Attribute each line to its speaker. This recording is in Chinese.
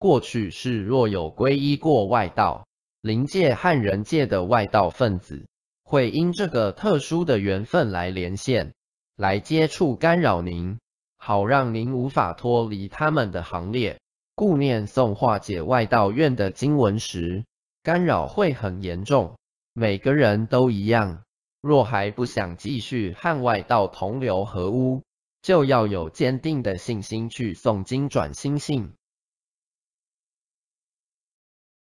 Speaker 1: 过去是若有皈依过外道，灵界和人界的外道分子，会因这个特殊的缘分来连线，来接触干扰您，好让您无法脱离他们的行列。故念诵化解外道院的经文时，干扰会很严重。每个人都一样。若还不想继续和外道同流合污，就要有坚定的信心去诵经转心性。